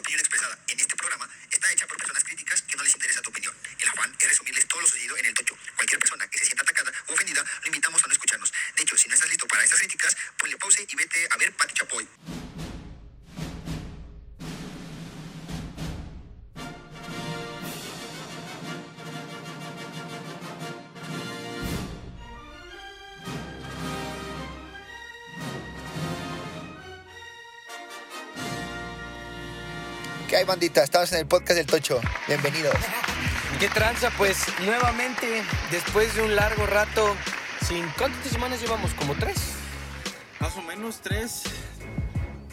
opinión expresada en este programa está hecha por personas críticas que no les interesa tu opinión. El afán es resumirles todo lo sucedido en el tocho. Cualquier persona que se sienta atacada o ofendida, lo invitamos a no escucharnos. De hecho, si no estás listo para estas críticas, ponle pause y vete a ver Pati Chapoy. Hay, bandita? Estamos en el podcast del Tocho. Bienvenidos. ¿Qué tranza? Pues nuevamente, después de un largo rato, sin ¿cuántas semanas llevamos? ¿Como tres? Más o menos tres.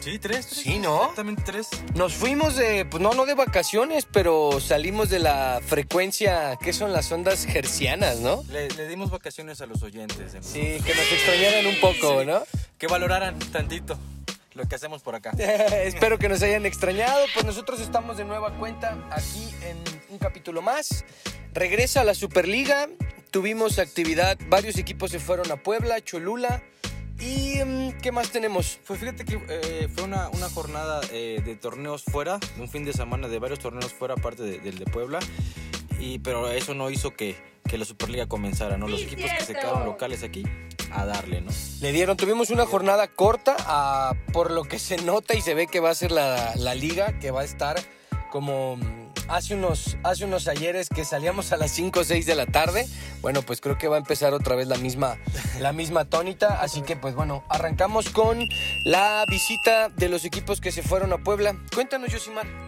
Sí, tres. tres, Sí, ¿no? Exactamente tres. Nos fuimos de, pues no, no de vacaciones, pero salimos de la frecuencia, que son las ondas hercianas, ¿no? Le, le dimos vacaciones a los oyentes. de- Sí, que nos extrañaran un poco, ¿no? Que valoraran tantito lo que hacemos por acá. Espero que nos hayan extrañado. Pues nosotros estamos de nueva cuenta aquí en un capítulo más. Regresa a la Superliga. Tuvimos actividad. Varios equipos se fueron a Puebla, Cholula. ¿Y mm, qué más tenemos? Pues fíjate que eh, fue una, una jornada eh, de torneos fuera, un fin de semana de varios torneos fuera, aparte de- del de Puebla. Y, pero eso no hizo que, que la Superliga comenzara, ¿no? Los equipos que se quedaron locales aquí, a darle, ¿no? Le dieron, tuvimos una jornada corta, ah, por lo que se nota y se ve que va a ser la, la liga, que va a estar como mm, hace unos, hace unos ayeres que salíamos a las 5 o 6 de la tarde. Bueno, pues creo que va a empezar otra vez la misma, la misma tónica. Así que pues bueno, arrancamos con la visita de los equipos que se fueron a Puebla. Cuéntanos, Yosimar.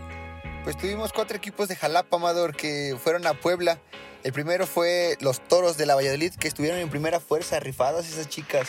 Pues tuvimos cuatro equipos de Jalapa, Amador, que fueron a Puebla. El primero fue los Toros de la Valladolid, que estuvieron en primera fuerza, rifadas esas chicas.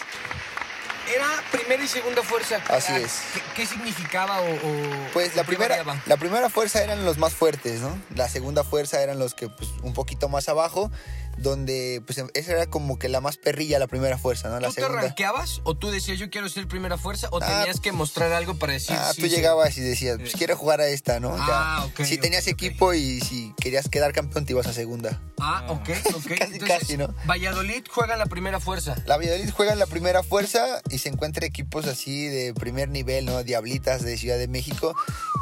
Era primera y segunda fuerza. Así es. ¿Qué, qué significaba o, o- Pues la primera, variaba? la primera fuerza eran los más fuertes, ¿no? La segunda fuerza eran los que, pues, un poquito más abajo, donde, pues, esa era como que la más perrilla, la primera fuerza, ¿no? La ¿Tú te segunda. ranqueabas o tú decías yo quiero ser primera fuerza o Ah, tenías que mostrar algo para decir Ah, sí, tú sí? llegabas y decías, pues quiero jugar a esta, ¿no? Ah, ok, Si tenías equipo y si querías quedar campeón, te ibas a segunda. Ah, ok, ok. Casi, Entonces, casi, ¿no? Valladolid juega en la primera fuerza. La Valladolid juega en la primera fuerza y se encuentra equipos así de primer nivel, ¿no? Diablitas de Ciudad de México,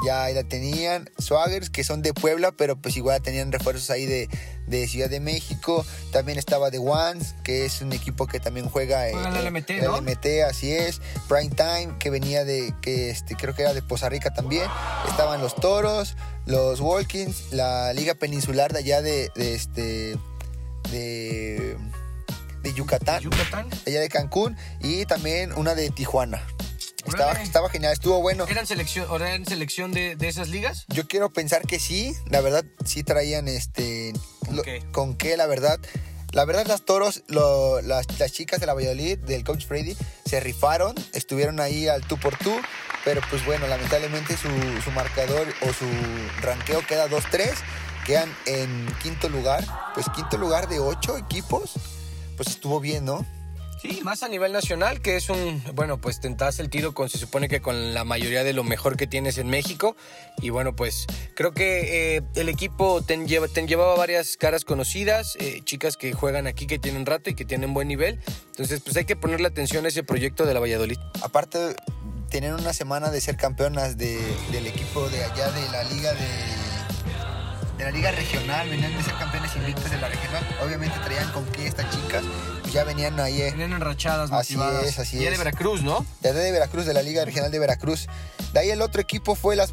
ya ahí la tenían. Swaggers, que son de Puebla, pero pues igual tenían refuerzos ahí de, de Ciudad de México. También estaba The Ones, que es un equipo que también juega en la eh, LMT, ¿no? LMT, así es. Prime Time, que venía de, que este, creo que era de Poza Rica también. Estaban los Toros, los Walkins, la Liga Peninsular de allá de, de este, de, de Yucatán Yucatán. allá de Cancún y también una de Tijuana. Estaba, estaba genial, estuvo bueno. ¿Eran selección, eran selección de, de esas ligas? Yo quiero pensar que sí, la verdad sí traían este ¿Con lo- qué? con qué, la verdad. La verdad las toros, lo- las, las chicas de la Valladolid, del coach Freddy, se rifaron, estuvieron ahí al tú por tú, pero pues bueno, lamentablemente su, su marcador o su ranqueo queda 2-3, quedan en quinto lugar, pues quinto lugar de ocho equipos, pues estuvo bien, ¿no? Sí, más a nivel nacional, que es un, bueno, pues tentás el tiro con, se supone que con la mayoría de lo mejor que tienes en México. Y bueno, pues creo que eh, el equipo te, lleva, te llevaba varias caras conocidas, eh, chicas que juegan aquí, que tienen rato y que tienen buen nivel. Entonces, pues hay que ponerle atención a ese proyecto de la Valladolid. Aparte, tener una semana de ser campeonas de- del equipo de allá de la liga de, la liga regional, venían de ser campeones invictos de la regional. Obviamente traían con qué estas chicas, ya venían ahí eh, Tienen enrachadas, Así motivadas. es, así Y de es. Veracruz, ¿no? de, de Veracruz, de la liga regional de Veracruz. De ahí el otro equipo fue las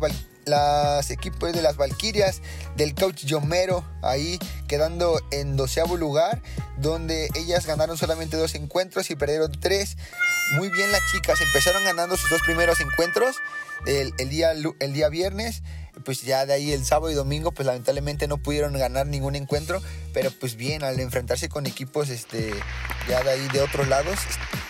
equipos de las Valquirias del coach Yomero, ahí quedando en doceavo lugar, donde ellas ganaron solamente dos encuentros y perdieron tres. Muy bien las chicas, empezaron ganando sus dos primeros encuentros el, el día, el día viernes, pues ya de ahí el sábado y domingo, pues lamentablemente no pudieron ganar ningún encuentro, pero pues bien, al enfrentarse con equipos este, ya de ahí de otros lados,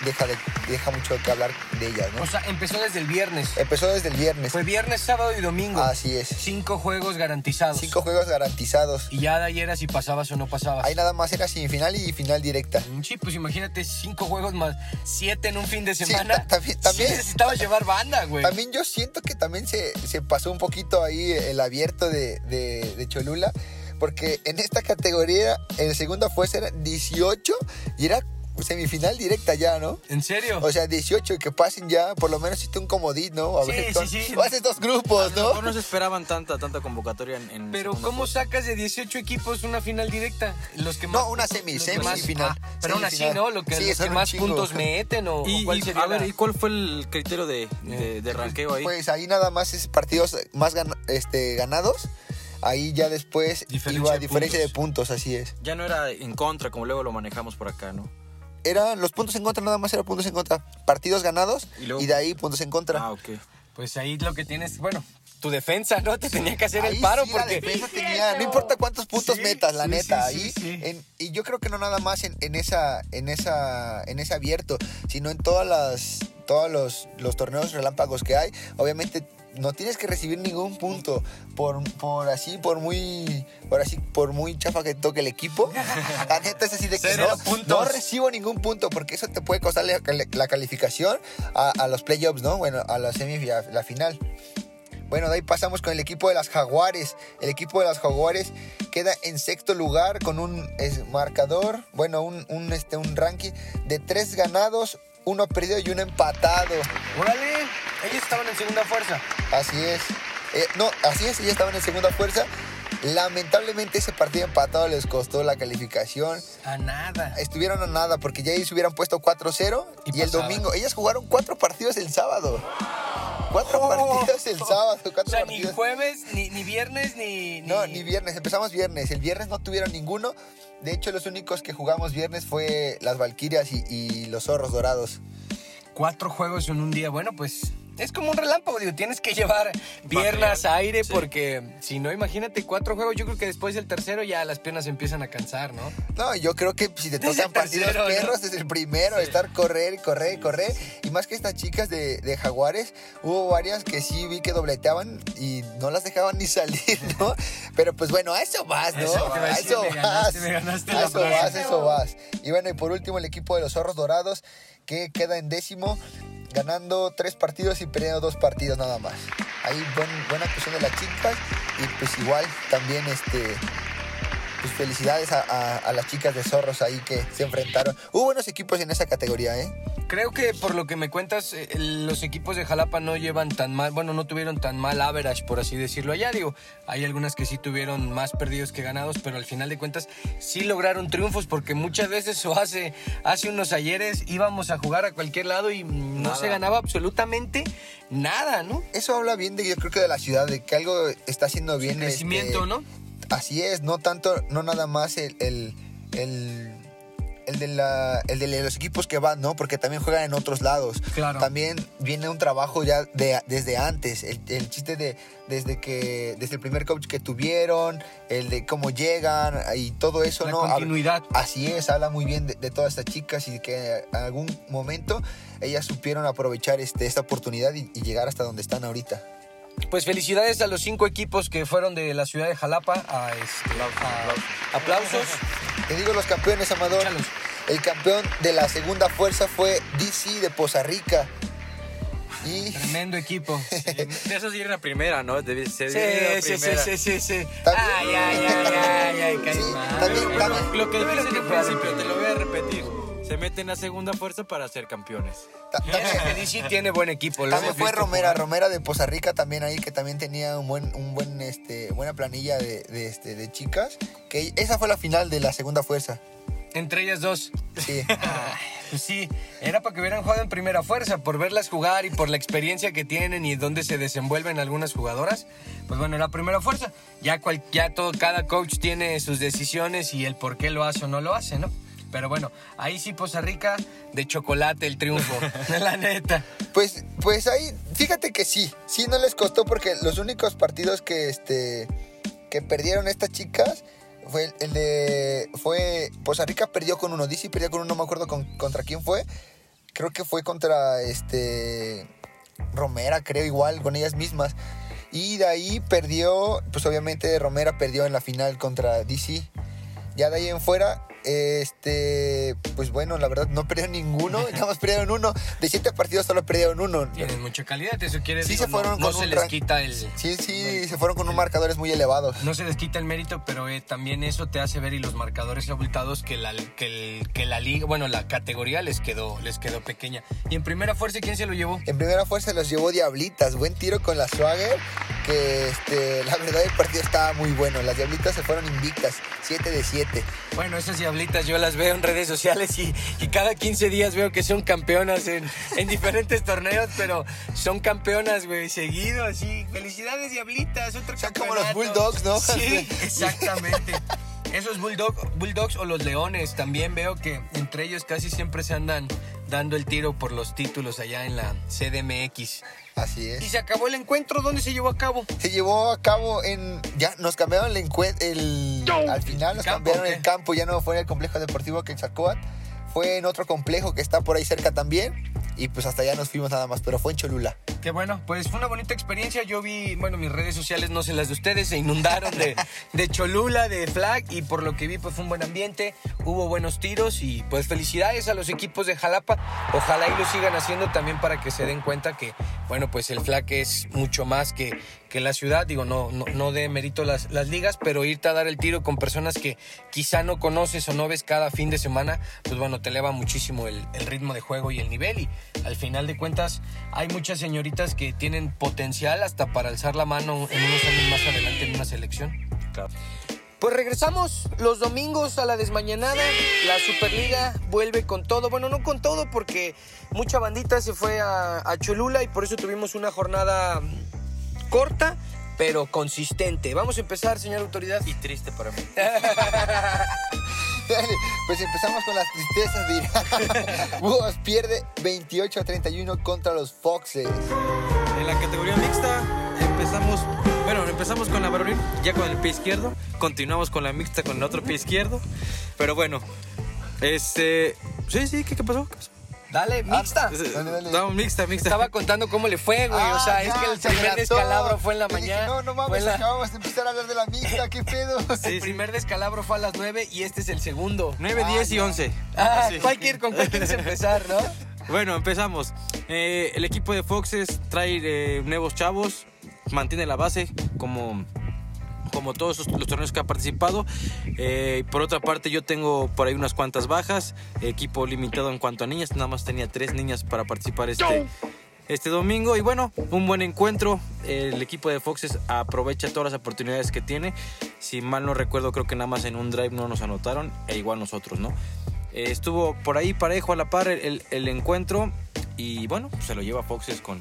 deja, de- deja mucho que hablar de ellas, ¿no? O sea, empezó desde el viernes. Empezó desde el viernes. Fue viernes, sábado y domingo. Así es. Cinco juegos garantizados. Cinco juegos garantizados. Y ya de ayer era si pasabas o no pasabas. Ahí nada más era semifinal y final directa. Mm, Sí, pues imagínate cinco juegos más siete en un fin de Sí, semana. ta- también- también- Sí necesitabas llevar banda, güey. También yo siento que también se, se pasó un poquito ahí el abierto de, de- Cholula, porque en esta categoría, en segunda fuerza eran 18 y era semifinal directa ya, ¿no? ¿En serio? O sea, 18 que pasen ya, por lo menos hiciste un comodín, ¿no? A Sí, ver, sí, con- sí. o haces dos grupos, A lo mejor ¿no? no se esperaban tanta, tanta convocatoria en, en Pero ¿cómo sacas de 18 equipos una final directa? Los que más, No, una semi, semifinal. ah, pero aún así. ¿no? Lo que, Sí, los son que más chingo. puntos meten o, o Y, cuál y, sería a ver, la- ¿y cuál fue el criterio de, de, de ranqueo ahí? Pues ahí nada más es partidos más gan- este, ganados. Ahí ya después Diferencia iba a diferencia de puntos. puntos, así es. ya no era en contra, como luego lo manejamos por acá, ¿no? Eran los puntos en contra, nada más eran puntos en contra. Partidos ganados Y de ahí puntos en contra. Ah, ok. Pues ahí lo que tienes, bueno, tu defensa, ¿no? Te tenía que hacer el paro sí la porque... defensa tenía, no importa cuántos puntos Sí, metas, la sí, neta, sí, ahí sí, sí. en- y yo creo que no nada más en, en esa, en esa, en ese abierto, sino en todas las, todos los, los torneos relámpagos que hay, obviamente no tienes que recibir ningún punto por, por así, por muy, por así, por muy chafa que toque el equipo. La neta es así de que no, no recibo ningún punto porque eso te puede costar la, la calificación a, a los playoffs, ¿no? Bueno, a la semifinal, la final. Bueno, de ahí pasamos con el equipo de las Jaguares. El equipo de las Jaguares queda en sexto lugar con un marcador, bueno, un, un, este, un ranking de tres ganados, uno perdido y uno empatado. ¡Órale! Ellos estaban en segunda fuerza. Así es. Eh, no, así es, ellos estaban en segunda fuerza. Lamentablemente ese partido empatado les costó la calificación. A nada. Estuvieron a nada porque ya ellos hubieran puesto 4-0 y, Y el domingo. Ellas jugaron cuatro partidos el sábado. Cuatro Oh. partidos el sábado. Cuatro O sea, ni jueves, ni, ni viernes, ni, No, ni viernes. Empezamos viernes. El viernes no tuvieron ninguno. De hecho, los únicos que jugamos viernes fue las Valquirias y, y los Zorros Dorados. Cuatro juegos en un día. Bueno, pues es como un relámpago, digo. Tienes que llevar piernas, aire, Sí. porque si no, imagínate, cuatro juegos. Yo creo que después del tercero ya las piernas empiezan a cansar, ¿no? No, yo creo que si te tocan partidos tercero, ¿no? perros desde el primero, estar correr y correr y correr. Y más que estas chicas de, de Jaguares, hubo varias que sí vi que dobleteaban y no las dejaban ni salir, ¿no? Pero pues bueno, a eso vas, ¿no? Eso a a eso me vas. ganaste, me ganaste a eso vas, eso vas. Y bueno, y por último el equipo de los Zorros Dorados, que queda en décimo, ganando tres partidos y perdiendo dos partidos nada más. Ahí buen- buena actuación de las chicas y pues igual también este pues felicidades a, a- a las chicas de Zorros ahí que se enfrentaron. Hubo buenos equipos en esa categoría, ¿eh? Creo que por lo que me cuentas, eh, los equipos de Jalapa no llevan tan mal, bueno, no tuvieron tan mal average, por así decirlo. Allá digo, hay algunas que sí tuvieron más perdidos que ganados, pero al final de cuentas sí lograron triunfos, porque muchas veces o hace, hace unos ayeres íbamos a jugar a cualquier lado y no Nada. se ganaba absolutamente nada, ¿no? Eso habla bien de, yo creo que de la ciudad, de que algo está haciendo bien. Crecimiento, este, ¿no? Así es, no tanto, no nada más el, el, el, el de la, el de los equipos que van, ¿no? Porque también juegan en otros lados. Claro. También viene un trabajo ya de, desde antes, el, el chiste de desde que desde el primer coach que tuvieron, el de cómo llegan y todo eso, La ¿no? Continuidad. Así es, habla muy bien de, de todas estas chicas y que en algún momento ellas supieron aprovechar este, esta oportunidad y, y llegar hasta donde están ahorita. Pues felicidades a los cinco equipos que fueron de la ciudad de Jalapa. A este, a- aplausos. Te digo los campeones, Amador. Échalos. El campeón de la segunda fuerza fue DC de Poza Rica. Y Tremendo equipo. De eso sí era la primera, ¿no? Debe ser Sí, la sí, sí, primera. sí, sí, sí. También- Ay, ay, ay, ay, ay, Sí, también- también- lo que que al fue principio, te lo voy a repetir. Se meten a segunda fuerza para ser campeones. DC tiene buen equipo. también fue Romera, jugar. Romera de Poza Rica también ahí, que también tenía un buen, un buen, este, buena planilla de, de, este, de chicas. Que esa fue la final de la segunda fuerza. Entre ellas dos. Sí. Ay, Pues sí, era para que hubieran jugado en primera fuerza, por verlas jugar y por la experiencia que tienen y dónde se desenvuelven algunas jugadoras. Pues bueno, era primera fuerza. Ya, cual, ya todo, cada coach tiene sus decisiones y el por qué lo hace o no lo hace, ¿no? Pero bueno, ahí sí Poza Rica de chocolate el triunfo, la neta. Pues, pues ahí, fíjate que sí, sí no les costó porque los únicos partidos que, este, que perdieron estas chicas fue el, de, fue, Poza Rica perdió con uno, DC perdió con uno, no me acuerdo con- contra quién fue, creo que fue contra, este, Romera, creo igual, con ellas mismas. Y de ahí perdió, pues obviamente Romera perdió en la final contra DC. Ya de ahí en fuera, este, pues bueno, la verdad no perdieron ninguno, nada más perdieron uno. De siete partidos solo perdieron uno. Tienen mucha calidad, eso quiere Sí decir. se fueron no, se les quita el. Sí, sí, se fueron con un marcadores muy elevados. No se les quita el mérito, pero eh, también eso te hace ver y los marcadores abultados que la, que, el- que la liga, bueno, la categoría les quedó, les quedó pequeña. Y en primera fuerza, ¿quién se lo llevó? En primera fuerza los llevó Diablitas, buen tiro con la Swagger, que este, la verdad el partido estaba muy bueno. Las Diablitas se fueron invictas, 7 de 7. Bueno, esas diablitas yo las veo en redes sociales y, y cada 15 días veo que son campeonas en, en diferentes torneos, pero son campeonas, güey, seguido así. Felicidades, diablitas, otro Son como los. Bulldogs, ¿no? Sí, exactamente. Esos bulldog, Bulldogs o los Leones, también veo que entre ellos casi siempre se andan dando el tiro por los títulos allá en la CDMX. Así Y es. se acabó el encuentro, ¿dónde se llevó a cabo? Se llevó a cabo en. Ya nos cambiaron el encuentro. El, al final nos ¿Campo cambiaron el campo, ya no fue en el complejo deportivo Quetzalcóatl. Fue en otro complejo que está por ahí cerca también. Y pues hasta allá nos fuimos nada más, pero fue en Cholula. Qué bueno, pues fue una bonita experiencia. Yo vi, bueno, mis redes sociales, no sé las de ustedes, se inundaron de, de Cholula, de Flag, y por lo que vi, pues fue un buen ambiente, hubo buenos tiros, y pues felicidades a los equipos de Jalapa. Ojalá y lo sigan haciendo también para que se den cuenta que, bueno, pues el Flag es mucho más que, que la ciudad. Digo, no, no, no de mérito las, las ligas, pero irte a dar el tiro con personas que quizá no conoces o no ves cada fin de semana, pues bueno, te eleva muchísimo el, el ritmo de juego y el nivel. Y al final de cuentas, hay muchas señoritas que tienen potencial hasta para alzar la mano en unos años más adelante en una selección. Claro. Pues regresamos los domingos a la desmañanada. La Superliga vuelve con todo. Bueno, no con todo porque mucha bandita se fue a, a Cholula y por eso tuvimos una jornada corta, pero consistente. Vamos a empezar, señor autoridad. Y triste para mí. Pues empezamos con las tristezas de Irán. Búhos pierde 28 a 31 contra los Foxes. En la categoría mixta empezamos, bueno, empezamos con la varonil, ya con el pie izquierdo, continuamos con la mixta con el otro pie izquierdo, pero bueno, este, sí, sí, ¿qué, qué pasó? ¿Qué pasó? Dale, mixta. Dale, dale. No, mixta, mixta. Estaba contando cómo le fue, güey. o sea, Ah, es ya, que el se primer adelantó. descalabro fue en la Yo dije, mañana. no, no mames, la- acabamos de empezar a hablar de la mixta, ¿qué pedo? Sí, el sí. primer descalabro fue a las 9 y este es el segundo. 9, Ah, 10 y ya. 11. Ah, Sí. ¿cuál quiere- ¿con cuál quieres empezar, no? Bueno, empezamos. Eh, el equipo de Foxes trae eh, nuevos chavos, mantiene la base como, como todos los, torneos que ha participado. Eh, por otra parte, yo tengo por ahí unas cuantas bajas. Equipo limitado en cuanto a niñas, nada más tenía tres niñas para participar este, este domingo. Y bueno, un buen encuentro. El equipo de Foxes aprovecha todas las oportunidades que tiene. Si mal no recuerdo, creo que nada más en un drive no nos anotaron, e igual nosotros, ¿no? Eh, estuvo por ahí parejo a la par el, el- el encuentro y bueno, se lo lleva Foxes con,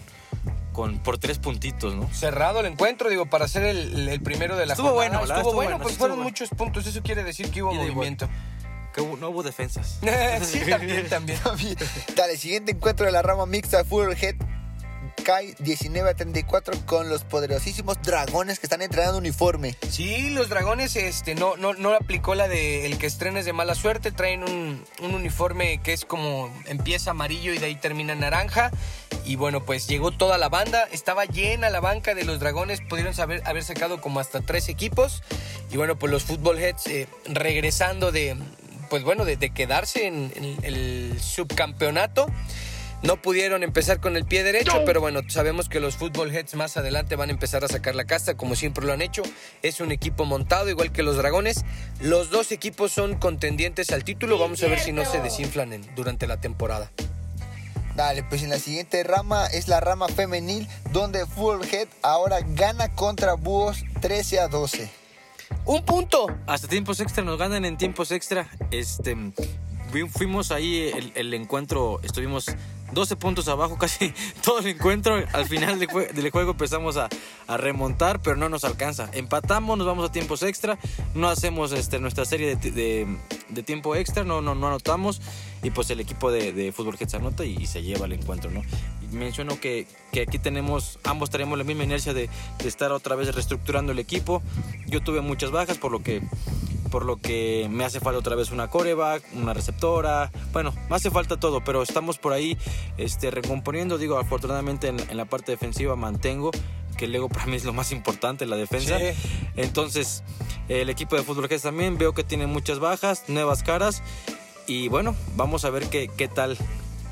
con, por tres puntitos, ¿no? Cerrado el encuentro, digo, para ser el, el primero de la Estuvo jornada. bueno, la verdad, Estuvo estuvo bueno, bueno, pues fueron bueno. muchos puntos. Eso quiere decir que hubo y movimiento. Que hubo- no hubo defensas. sí, también, también. Dale, siguiente encuentro de la rama mixta, Full Head cae 19 a 34 con los poderosísimos dragones que están entrenando uniforme. Sí, los dragones este, no, no, no aplicó la de el que estrenes de mala suerte. Traen un, un uniforme que es como empieza amarillo y de ahí termina naranja. Y bueno, pues llegó toda la banda. Estaba llena la banca de los dragones. Pudieron saber, haber sacado como hasta tres equipos. Y bueno, pues los Football Heads eh, regresando de, pues bueno, de, quedarse en el subcampeonato. No pudieron empezar con el pie derecho, pero bueno, sabemos que los Football Heads más adelante van a empezar a sacar la casta, como siempre lo han hecho. Es un equipo montado, igual que los Dragones. Los dos equipos son contendientes al título. Vamos a ver si no se desinflan en- durante la temporada. Dale, pues en la siguiente rama es la rama femenil, donde Full Head ahora gana contra Búhos 13 a 12. Un punto. Hasta tiempos extra nos ganan en tiempos extra. Este fu- fuimos ahí el, el encuentro, estuvimos 12 puntos abajo casi todo el encuentro. Al final del, jue- del juego empezamos a, a remontar, pero no nos alcanza. Empatamos, nos vamos a tiempos extra, no hacemos este, nuestra serie de, de- tiempo extra, no, no, no anotamos y pues el equipo de, fútbol Heads anota y, y se lleva el encuentro, ¿no? Menciono que, que aquí tenemos, ambos tenemos la misma inercia de, de estar otra vez reestructurando el equipo. Yo tuve muchas bajas por lo que por lo que me hace falta otra vez una coreback, una receptora, bueno, me hace falta todo, pero estamos por ahí este, recomponiendo, digo, afortunadamente en, en la parte defensiva mantengo, que el ego para mí es lo más importante, la defensa. Sí. Entonces, El equipo de fútbol que también veo que tiene muchas bajas, nuevas caras. Y bueno, vamos a ver qué, qué tal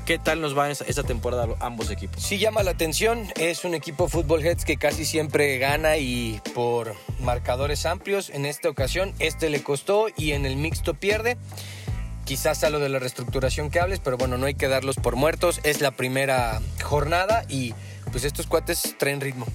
¿Qué tal nos va esa, temporada ambos equipos? Sí llama la atención, es un equipo Fútbol Heads que casi siempre gana y por marcadores amplios. En esta ocasión este le costó y en el mixto pierde. Quizás a lo de la reestructuración que hables, pero bueno, no hay que darlos por muertos. Es la primera jornada y pues estos cuates traen ritmo.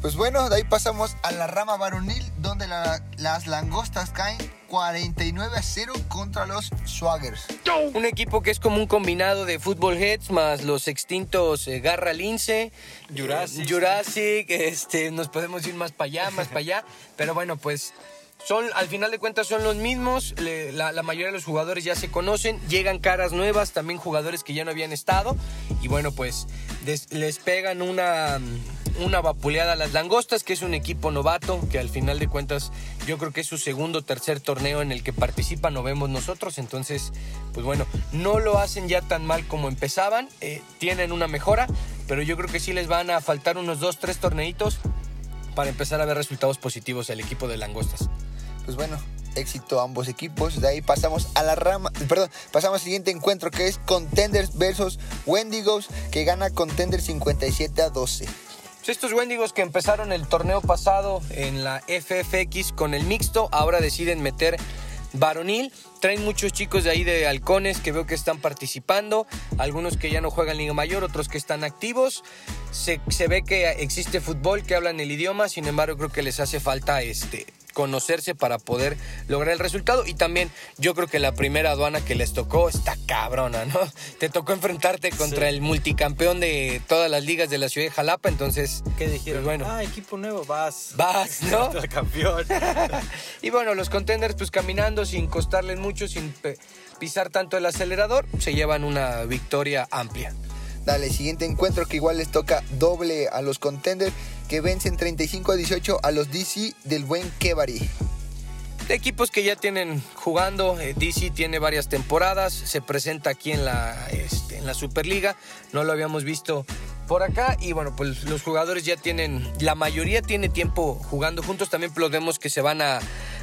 Pues bueno, de ahí pasamos a la rama varonil, donde las langostas caen 49 a 0 contra los Swaggers. Un equipo que es como un combinado de Football Heads más los extintos eh, Garra Lince, Jurassic. Jurassic, este, nos podemos ir más para allá, más para allá. Pero bueno, pues son, al final de cuentas son los mismos, la, mayoría de los jugadores ya se conocen, llegan caras nuevas, también jugadores que ya no habían estado, y bueno, pues les pegan una, una vapuleada a las langostas, que es un equipo novato, que al final de cuentas yo creo que es su segundo o tercer torneo en el que participa, no vemos nosotros, entonces, pues bueno, no lo hacen ya tan mal como empezaban, eh, tienen una mejora, pero yo creo que sí les van a faltar unos dos, tres torneitos para empezar a ver resultados positivos al equipo de langostas. Pues bueno, éxito ambos equipos. De ahí pasamos a la rama, perdón, pasamos al siguiente encuentro que es Contenders versus Wendigos, que gana Contenders 57 a 12. Pues estos Wendigos que empezaron el torneo pasado en la FFX con el mixto, ahora deciden meter varonil. Traen muchos chicos de ahí de halcones que veo que están participando, algunos que ya no juegan Liga Mayor, otros que están activos. Se, se ve que existe fútbol, que hablan el idioma, sin embargo creo que les hace falta este, conocerse para poder lograr el resultado. Y también yo creo que la primera aduana que les tocó está cabrona, ¿no? Te tocó enfrentarte contra el multicampeón de todas las ligas de la ciudad de Jalapa, entonces... ¿Qué dijeron? Pues bueno, ah, equipo nuevo, vas. Vas, ¿no? El campeón. y bueno, los contenders pues caminando sin costarles mucho, sin pisar tanto el acelerador, se llevan una victoria amplia. Dale, siguiente encuentro que igual les toca doble a los contenders que vencen 35 a 18 a los DC del buen Kebari. De equipos que ya tienen jugando, eh, DC tiene varias temporadas, se presenta aquí en la, este, en la Superliga, no lo habíamos visto por acá y bueno, pues los jugadores ya tienen, la mayoría tiene tiempo jugando juntos, también vemos que se van a,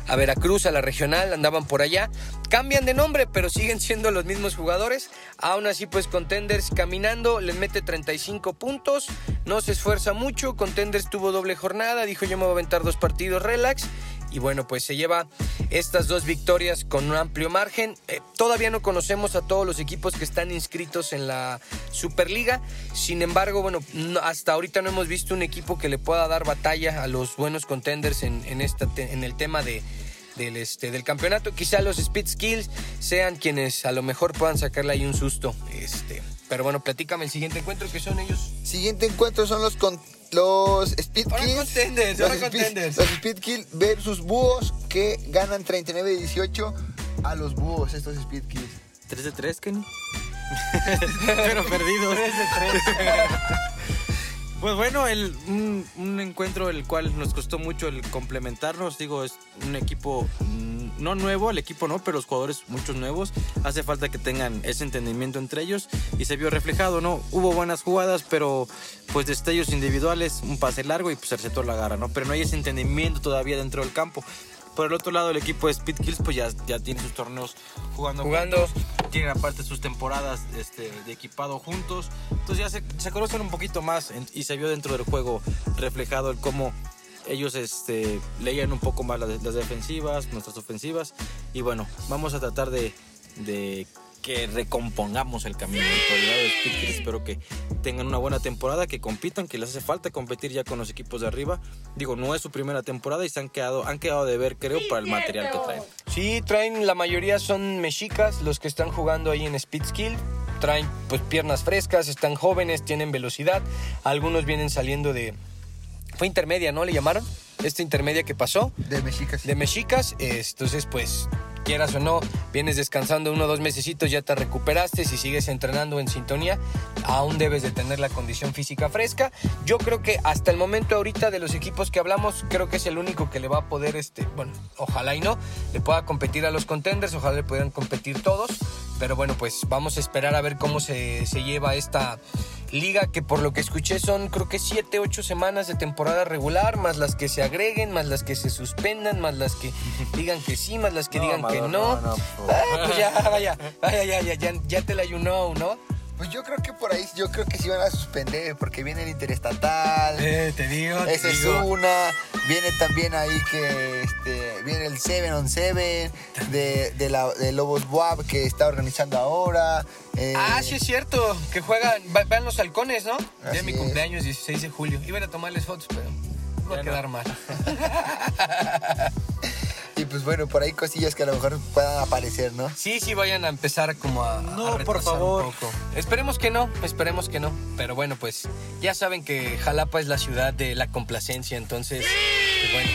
a Veracruz, a la regional, andaban por allá. Cambian de nombre, pero siguen siendo los mismos jugadores. Aún así, pues Contenders caminando, les mete 35 puntos, no se esfuerza mucho. Contenders tuvo doble jornada, dijo yo me voy a aventar dos partidos relax y bueno, pues se lleva estas dos victorias con un amplio margen. Eh, todavía no conocemos a todos los equipos que están inscritos en la Superliga. Sin embargo, bueno, hasta ahorita no hemos visto un equipo que le pueda dar batalla a los buenos contenders en, en, esta, en el tema de, del, este, del campeonato. Quizá los Speed Skills sean quienes a lo mejor puedan sacarle ahí un susto. Este, pero bueno, platícame el siguiente encuentro que son ellos. Siguiente encuentro son los con los Speed Kills. los, Speed, Kills versus Búhos que ganan 39-18 a los Búhos, estos Speed Kills. 3 de 3, Kenny. Pero perdidos. 3 de 3. Pues bueno, el, un, encuentro el cual nos costó mucho el complementarnos. Digo, es un equipo mm, no nuevo, el equipo no, pero los jugadores muchos nuevos. Hace falta que tengan ese entendimiento entre ellos y se vio reflejado, ¿no? Hubo buenas jugadas, pero pues destellos individuales, un pase largo y pues se recetó la garra, ¿no? Pero no hay ese entendimiento todavía dentro del campo. Por el otro lado, el equipo de Speed Kills pues ya, ya tiene sus torneos jugando. Jugando. Tienen aparte sus temporadas este, de equipado juntos. Entonces ya se, conocen un poquito más y se vio dentro del juego reflejado el cómo ellos este, leían un poco más las, defensivas, nuestras ofensivas. Y bueno, vamos a tratar de que recompongamos el camino. de espero que tengan una buena temporada, que compitan, que les hace falta competir ya con los equipos de arriba. Digo, no es su primera temporada y se han quedado, han quedado de ver, creo, para el material que traen. Sí, traen, la mayoría son mexicas, los que están jugando ahí en Speed Skill. Traen pues piernas frescas, están jóvenes, tienen velocidad. Algunos vienen saliendo de... Fue intermedia, ¿no? Le llamaron. Esta intermedia que pasó. De mexicas. De mexicas. Entonces, pues quieras o no, vienes descansando uno o dos mesecitos, ya te recuperaste, si sigues entrenando en sintonía, aún debes de tener la condición física fresca. Yo creo que hasta el momento ahorita de los equipos que hablamos, creo que es el único que le va a poder, este, bueno, ojalá y no, le pueda competir a los contenders, ojalá le puedan competir todos, pero bueno, pues vamos a esperar a ver cómo se, se lleva esta liga que por lo que escuché son creo que 7, 8 semanas de temporada regular, más las que se agreguen, más las que se suspendan, más las que digan que sí, más las que No, digan que no. Ah, pues ya, vaya, vaya, ya, ya, ya, ya te la you know, ¿no? Pues yo creo que por ahí, yo creo que sí van a suspender porque viene el interestatal. Eh, te digo, te Esa es digo. una. Viene también ahí que este, viene el 7 on 7 de, de, la, de Lobos WAP que está organizando ahora. eh, Ah, sí es cierto, que juegan, va- van los halcones, ¿no? Ya mi es. cumpleaños, 16 de julio. Iba a tomarles fotos, pero va a Ya no. quedar mal. Y pues bueno, por ahí cosillas que a lo mejor puedan aparecer, ¿no? Sí, sí, vayan a empezar como a. No, a por favor. Un poco. Esperemos que no, esperemos que no. Pero bueno, pues ya saben que Jalapa es la ciudad de la complacencia, entonces, pues bueno,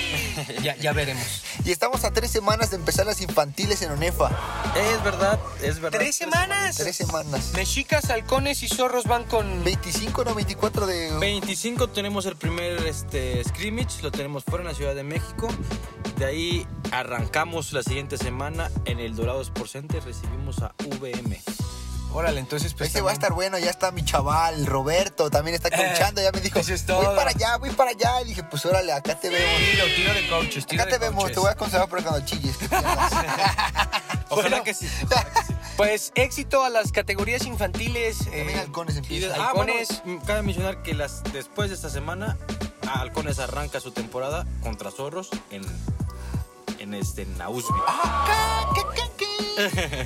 ya, ya veremos. Y estamos a tres semanas de empezar las infantiles en ONEFA. Es verdad, es verdad. ¿Tres semanas? Tres semanas. Mexicas, halcones y zorros van con. 25, no, 24 de... 25 tenemos el primer este, scrimmage, lo tenemos fuera en la Ciudad de México. De ahí arrancamos la siguiente semana en el Dorados por Center, recibimos a VM. Órale, entonces pues. Ese va a también- estar bueno, ya está mi chaval, Roberto, también está coachando, ya me dijo, Eso es voy para allá, voy para allá. Y dije, pues órale, acá te vemos. Tiro, tiro de coaches, tiro Acá de te vemos, coaches. te voy a conservar para cuando chilles. que. Ojalá Bueno. que sí. Pues éxito a las categorías infantiles. También eh, halcones Y empiezan. de- ah, Halcones. mm, cabe mencionar que las, después de esta semana, Halcones arranca su temporada contra Zorros en, en, este, en Ausby.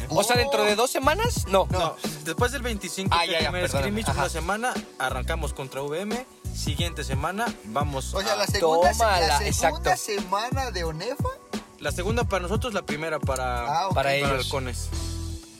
O sea, dentro de dos semanas, no. No, después del 25 Ah, que ya, ya, primer perdóname. scrimmage, Ajá. una semana, arrancamos contra VM. Siguiente semana, vamos O sea, a- la segunda, Tómala, la segunda exacto. semana de ONEFA. La segunda para nosotros, la primera para, Ah, ok. Para para ellos. Halcones.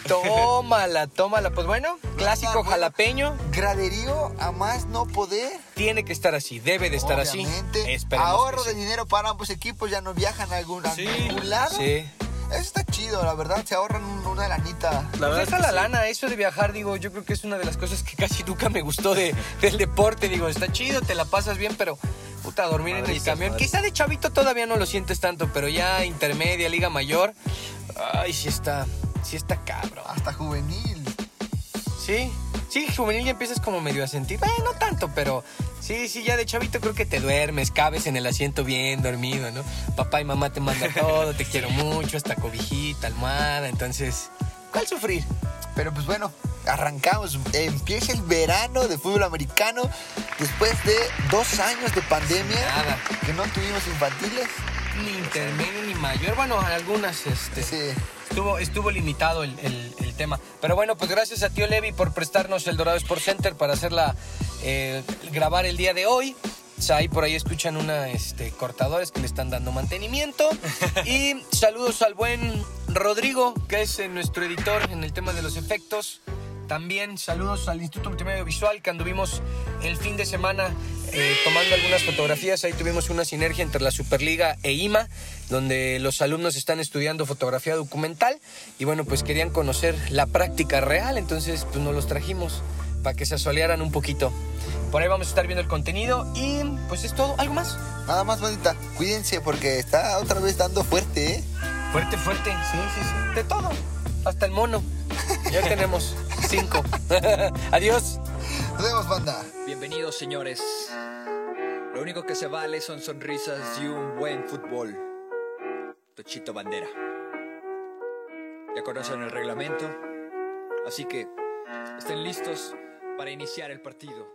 Tómala, tómala. Pues bueno, clásico bueno. jalapeño. Graderío a más no poder. Tiene que estar así, debe de estar Obviamente. así. Esperemos Ahorro de sí. dinero para ambos equipos, ya no viajan a algún, a Sí. ningún lado. Sí. Eso está chido, la verdad, se ahorran un- una lanita. La Pues verdad deja es la sí. lana, eso de viajar, digo, yo creo que es una de las cosas que casi nunca me gustó de, del deporte. Digo, está chido, te la pasas bien, pero puta, dormir en el camión. Quizá de chavito todavía no lo sientes tanto, pero ya intermedia, liga mayor, ay, sí está, sí está cabrón. Hasta juvenil. Sí, sí, juvenil ya empiezas como medio a sentir, eh, no tanto, pero sí, sí, ya de chavito creo que te duermes, cabes en el asiento bien dormido, ¿no? Papá y mamá te mandan todo, te quiero mucho, hasta cobijita, almohada, entonces, ¿cuál sufrir? Pero pues bueno, arrancamos. Empieza el verano de fútbol americano después de dos años de pandemia Nada. que no tuvimos infantiles. Ni intermedio ni mayor, bueno, algunas, este, Sí. estuvo, estuvo limitado el, el- el tema. Pero bueno, pues gracias a tío Levi por prestarnos el Dorado Sport Center para hacerla, eh, grabar el día de hoy. O sea, ahí por ahí escuchan una este, cortadores que le están dando mantenimiento. Y saludos al buen Rodrigo, que es eh, nuestro editor en el tema de los efectos. También saludos al Instituto Multimedia Visual, que anduvimos el fin de semana eh, tomando algunas fotografías. Ahí tuvimos una sinergia entre la Superliga e IMA, donde los alumnos están estudiando fotografía documental. Y bueno, pues querían conocer la práctica real, entonces pues nos los trajimos para que se asolearan un poquito. Por ahí vamos a estar viendo el contenido y pues es todo. ¿Algo más? Nada más, bonita. Cuídense porque está otra vez dando fuerte, ¿eh? Fuerte, fuerte. Sí, sí, sí. De todo. Hasta el mono. Ya tenemos cinco. Adiós. Nos vemos, banda. Bienvenidos señores. Lo único que se vale son sonrisas y un buen fútbol. Tochito Bandera. Ya conocen el reglamento, así que estén listos para iniciar el partido.